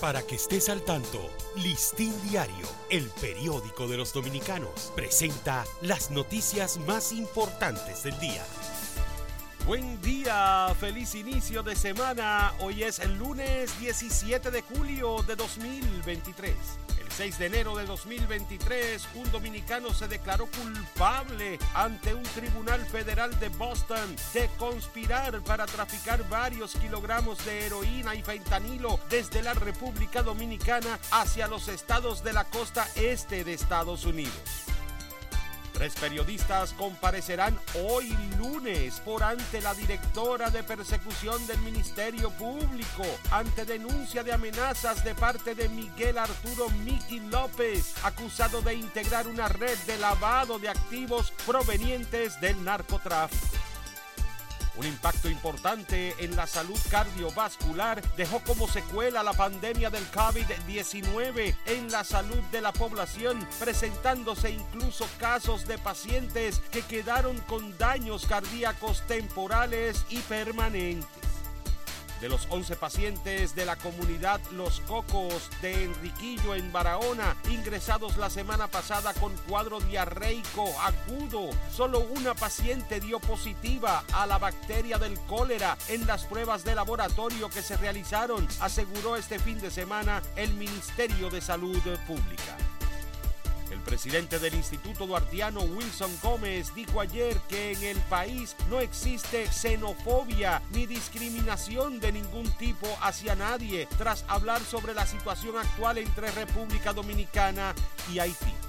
Para que estés al tanto, Listín Diario, el periódico de los dominicanos, presenta las noticias más importantes del día. Buen día, feliz inicio de semana. Hoy es el lunes 17 de julio de 2023. 6 de enero de 2023, un dominicano se declaró culpable ante un tribunal federal de Boston de conspirar para traficar varios kilogramos de heroína y fentanilo desde la República Dominicana hacia los estados de la costa este de Estados Unidos. Tres periodistas comparecerán hoy lunes por ante la directora de persecución del Ministerio Público ante denuncia de amenazas de parte de Miguel Arturo Miki López, acusado de integrar una red de lavado de activos provenientes del narcotráfico. Un impacto importante en la salud cardiovascular dejó como secuela la pandemia del COVID-19 en la salud de la población, presentándose incluso casos de pacientes que quedaron con daños cardíacos temporales y permanentes. De los 11 pacientes de la comunidad Los Cocos de Enriquillo en Barahona, ingresados la semana pasada con cuadro diarreico agudo, solo una paciente dio positiva a la bacteria del cólera en las pruebas de laboratorio que se realizaron, aseguró este fin de semana el Ministerio de Salud Pública. El presidente del Instituto Duartiano, Wilson Gómez, dijo ayer que en el país no existe xenofobia ni discriminación de ningún tipo hacia nadie, tras hablar sobre la situación actual entre República Dominicana y Haití.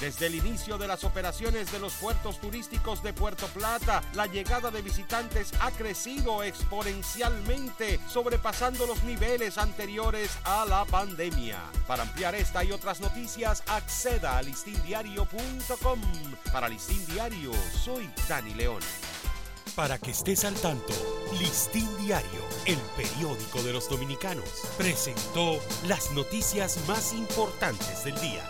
Desde el inicio de las operaciones de los puertos turísticos de Puerto Plata, la llegada de visitantes ha crecido exponencialmente, sobrepasando los niveles anteriores a la pandemia. Para ampliar esta y otras noticias, acceda a listindiario.com. Para Listín Diario, soy Dani León. Para que estés al tanto, Listín Diario, el periódico de los dominicanos, presentó las noticias más importantes del día.